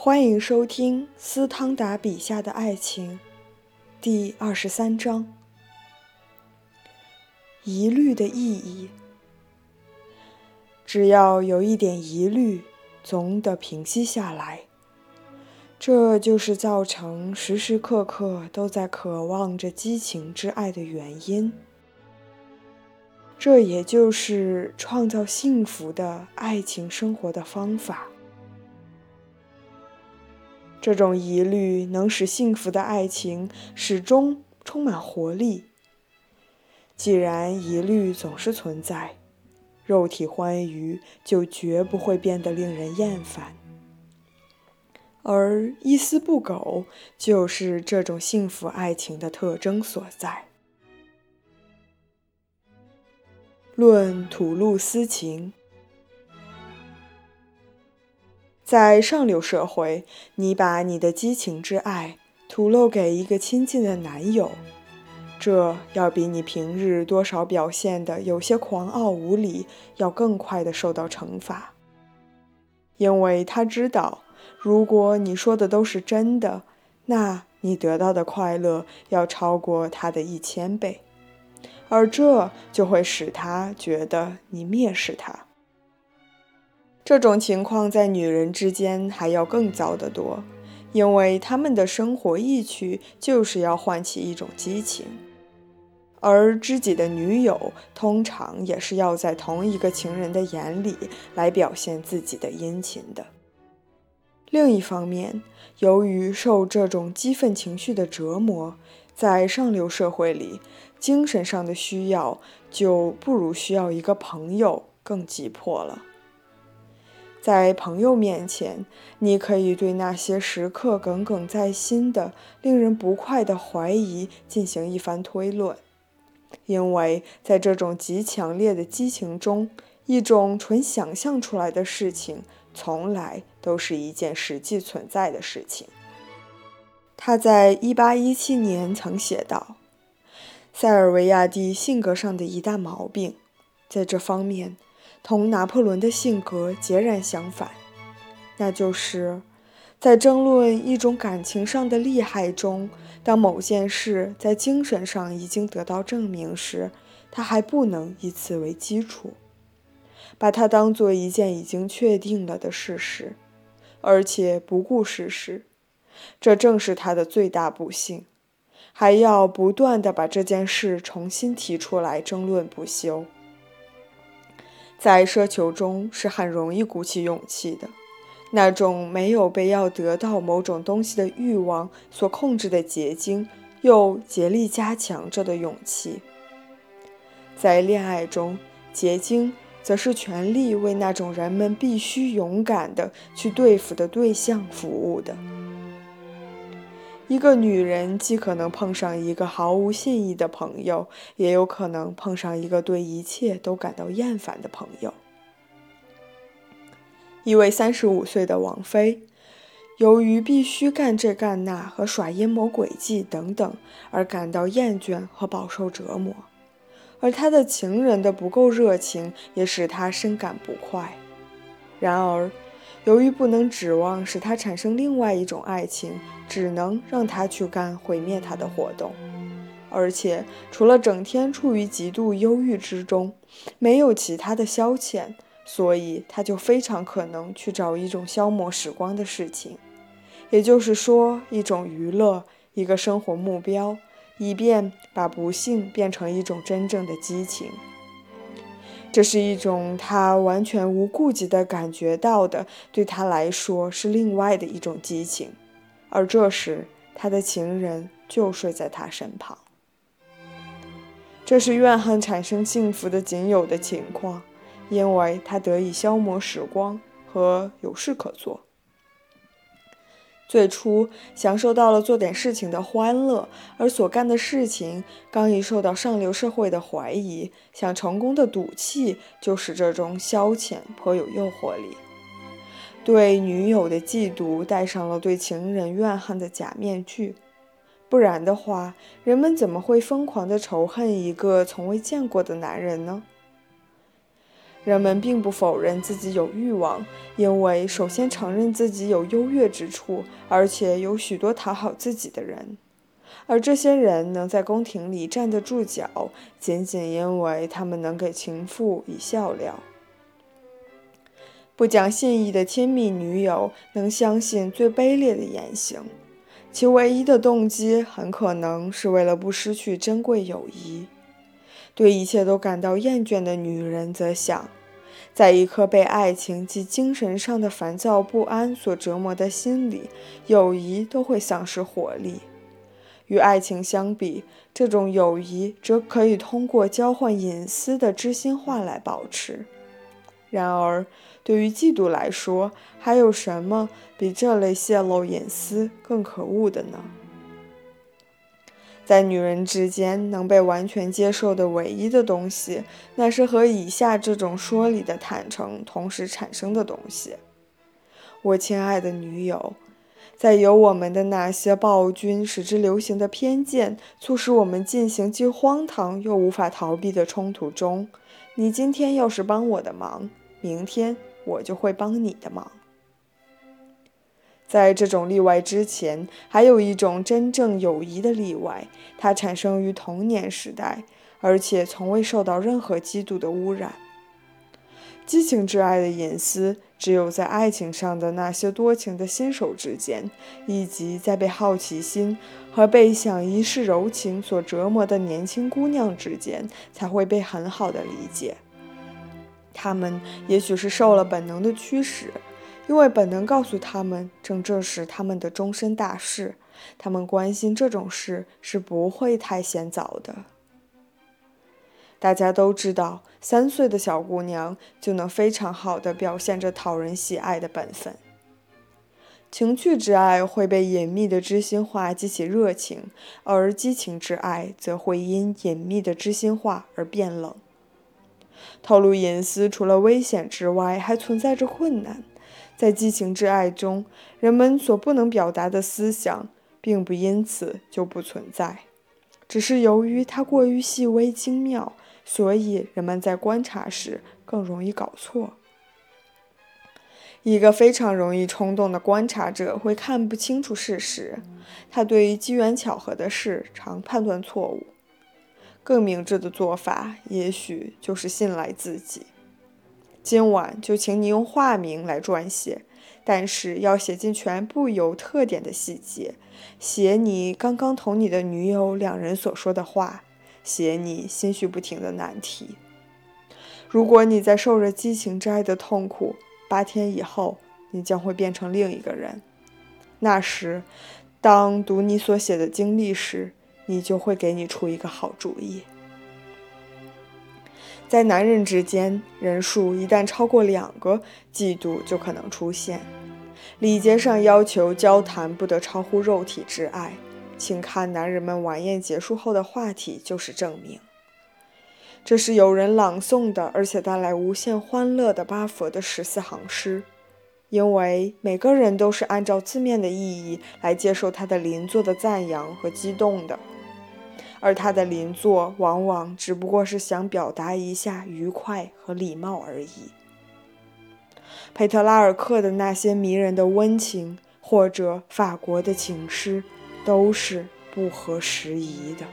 欢迎收听斯汤达笔下的爱情，第二十三章：疑虑的意义。只要有一点疑虑，总得平息下来。这就是造成时时刻刻都在渴望着激情之爱的原因。这也就是创造幸福的爱情生活的方法。这种疑虑能使幸福的爱情始终充满活力。既然疑虑总是存在，肉体欢愉就绝不会变得令人厌烦。而一丝不苟就是这种幸福爱情的特征所在。论吐露私情。在上流社会，你把你的激情之爱吐露给一个亲近的男友，这要比你平日多少表现的有些狂傲无礼要更快的受到惩罚，因为他知道，如果你说的都是真的，那你得到的快乐要超过他的一千倍，而这就会使他觉得你蔑视他。这种情况在女人之间还要更糟得多，因为她们的生活意趣就是要唤起一种激情，而知己的女友通常也是要在同一个情人的眼里来表现自己的殷勤的。另一方面，由于受这种激愤情绪的折磨，在上流社会里，精神上的需要就不如需要一个朋友更急迫了。在朋友面前，你可以对那些时刻耿耿在心的、令人不快的怀疑进行一番推论，因为在这种极强烈的激情中，一种纯想象出来的事情，从来都是一件实际存在的事情。他在1817年曾写道：“塞尔维亚蒂性格上的一大毛病，在这方面。”同拿破仑的性格截然相反，那就是在争论一种感情上的利害中，当某件事在精神上已经得到证明时，他还不能以此为基础，把它当做一件已经确定了的事实，而且不顾事实。这正是他的最大不幸，还要不断地把这件事重新提出来争论不休。在奢求中是很容易鼓起勇气的，那种没有被要得到某种东西的欲望所控制的结晶，又竭力加强着的勇气。在恋爱中，结晶则是全力为那种人们必须勇敢的去对付的对象服务的。一个女人既可能碰上一个毫无信义的朋友，也有可能碰上一个对一切都感到厌烦的朋友。一位三十五岁的王妃，由于必须干这干那和耍阴谋诡计等等而感到厌倦和饱受折磨，而她的情人的不够热情也使她深感不快。然而，由于不能指望使他产生另外一种爱情，只能让他去干毁灭他的活动，而且除了整天处于极度忧郁之中，没有其他的消遣，所以他就非常可能去找一种消磨时光的事情，也就是说，一种娱乐，一个生活目标，以便把不幸变成一种真正的激情。这是一种他完全无顾忌地感觉到的，对他来说是另外的一种激情，而这时他的情人就睡在他身旁。这是怨恨产生幸福的仅有的情况，因为他得以消磨时光和有事可做。最初享受到了做点事情的欢乐，而所干的事情刚一受到上流社会的怀疑，想成功的赌气就使这种消遣颇有诱惑力。对女友的嫉妒戴上了对情人怨恨的假面具，不然的话，人们怎么会疯狂地仇恨一个从未见过的男人呢？人们并不否认自己有欲望，因为首先承认自己有优越之处，而且有许多讨好自己的人。而这些人能在宫廷里站得住脚，仅仅因为他们能给情妇以笑料。不讲信义的亲密女友能相信最卑劣的言行，其唯一的动机很可能是为了不失去珍贵友谊。对一切都感到厌倦的女人则想，在一颗被爱情及精神上的烦躁不安所折磨的心里，友谊都会丧失活力。与爱情相比，这种友谊则可以通过交换隐私的知心话来保持。然而，对于嫉妒来说，还有什么比这类泄露隐私更可恶的呢？在女人之间能被完全接受的唯一的东西，那是和以下这种说理的坦诚同时产生的东西。我亲爱的女友，在有我们的那些暴君使之流行的偏见促使我们进行既荒唐又无法逃避的冲突中，你今天要是帮我的忙，明天。我就会帮你的忙。在这种例外之前，还有一种真正友谊的例外，它产生于童年时代，而且从未受到任何嫉妒的污染。激情之爱的隐私，只有在爱情上的那些多情的新手之间，以及在被好奇心和被想一世柔情所折磨的年轻姑娘之间，才会被很好的理解。他们也许是受了本能的驱使，因为本能告诉他们，正这是他们的终身大事。他们关心这种事是不会太嫌早的。大家都知道，三岁的小姑娘就能非常好的表现着讨人喜爱的本分。情趣之爱会被隐秘的知心话激起热情，而激情之爱则会因隐秘的知心话而变冷。透露隐私除了危险之外，还存在着困难。在激情之爱中，人们所不能表达的思想，并不因此就不存在，只是由于它过于细微精妙，所以人们在观察时更容易搞错。一个非常容易冲动的观察者会看不清楚事实，他对于机缘巧合的事常判断错误。更明智的做法，也许就是信赖自己。今晚就请你用化名来撰写，但是要写进全部有特点的细节，写你刚刚同你的女友两人所说的话，写你心绪不停的难题。如果你在受着激情之爱的痛苦，八天以后你将会变成另一个人。那时，当读你所写的经历时，你就会给你出一个好主意。在男人之间，人数一旦超过两个，嫉妒就可能出现。礼节上要求交谈不得超乎肉体之爱，请看男人们晚宴结束后的话题就是证明。这是有人朗诵的，而且带来无限欢乐的巴佛的十四行诗，因为每个人都是按照字面的意义来接受他的邻座的赞扬和激动的。而他的邻座往往只不过是想表达一下愉快和礼貌而已。佩特拉尔克的那些迷人的温情，或者法国的情诗，都是不合时宜的。